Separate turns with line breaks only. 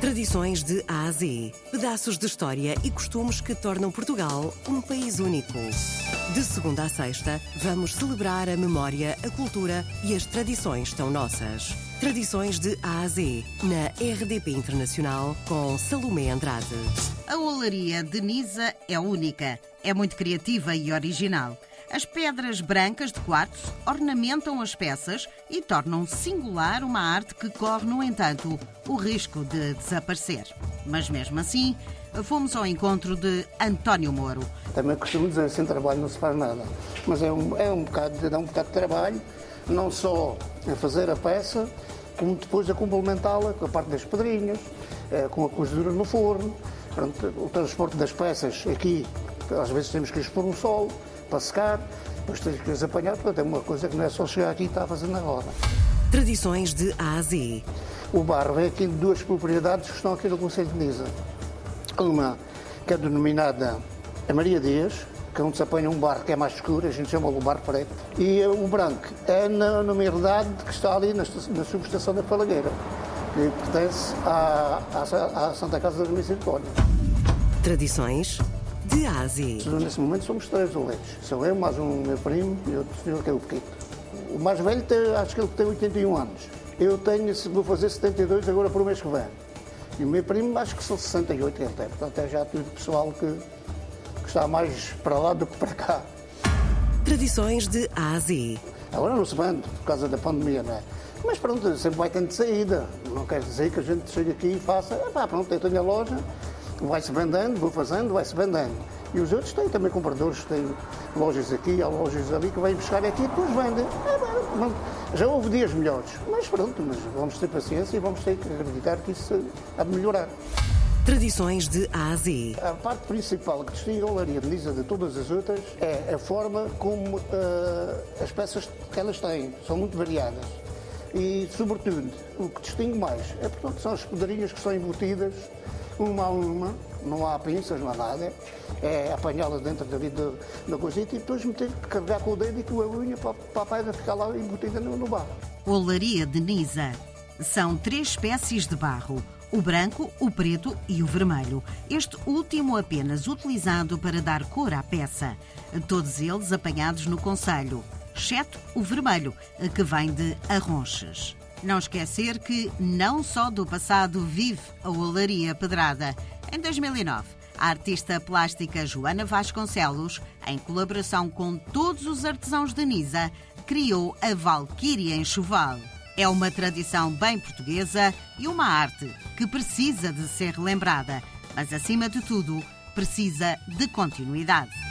Tradições de A a Z. Pedaços de história e costumes que tornam Portugal um país único. De segunda a sexta, vamos celebrar a memória, a cultura e as tradições tão nossas. Tradições de A a Z, na RDP Internacional, com Salomé Andrade.
A olaria de Nisa é única, é muito criativa e original. As pedras brancas de quartzo ornamentam as peças e tornam singular uma arte que corre, no entanto, o risco de desaparecer. Mas mesmo assim, fomos ao encontro de António Moro.
Também costumo dizer, sem trabalho não se faz nada. Mas é um, é um bocado, dá um bocado de trabalho, não só a fazer a peça, como depois a complementá-la com a parte das pedrinhas, eh, com a cozedura no forno, Pronto, o transporte das peças aqui, às vezes temos que expor no sol, para secar, depois tens que as apanhar, portanto é uma coisa que não é só chegar aqui e estar a fazer na roda.
Tradições de A a Z.
O barro é aqui de duas propriedades que estão aqui no Conselho de Nisa. Uma que é denominada a Maria Dias, que é onde se apanha um barro que é mais escuro, a gente chama o barro preto, e o branco é na, numa herdade que está ali na, na subestação da Falagueira, que pertence à, à, à Santa Casa da Misericórdia.
Tradições de A a Z.
Nesse momento somos três oleiros. Sou eu, mais um meu primo e outro filho que é o Pequito. O mais velho tem, acho que ele tem 81 anos. Eu tenho, vou fazer 72 agora por um mês que vem. E o meu primo acho que são 68 que ele tem. Portanto é já tudo pessoal que, que está mais para lá do que para cá.
Tradições de A a Z.
Agora não se vende por causa da pandemia, não é? Mas pronto, sempre vai tendo saída. Não quer dizer que a gente chegue aqui e faça, ah, pá, pronto, eu tenho a loja, vai-se vendendo, vou fazendo, vai-se vendendo. E os outros têm também compradores, têm lojas aqui, há lojas ali que vêm buscar aqui e depois vendem. É, já houve dias melhores, mas pronto, mas vamos ter paciência e vamos ter que acreditar que isso há de melhorar.
Tradições de A a Z.
A parte principal que distingue a olaria de Nisa de todas as outras é a forma como uh, as peças que elas têm, são muito variadas. E, sobretudo, o que distingue mais é, portanto, são as pedrinhas que são embutidas uma a uma, não há pinças, não há nada, é apanhá-las dentro da vida da coisita e depois meter, carregar com o dedo e com a unha para, para a pedra ficar lá embutida no, no barro.
Olaria de Nisa. São três espécies de barro. O branco, o preto e o vermelho. Este último apenas utilizado para dar cor à peça. Todos eles apanhados no Conselho, exceto o vermelho, que vem de Arronches. Não esquecer que não só do passado vive a Olaria Pedrada. Em 2009, a artista plástica Joana Vasconcelos, em colaboração com todos os artesãos de Nisa, criou a Valquíria Enxoval. É uma tradição bem portuguesa e uma arte que precisa de ser relembrada, mas acima de tudo, precisa de continuidade.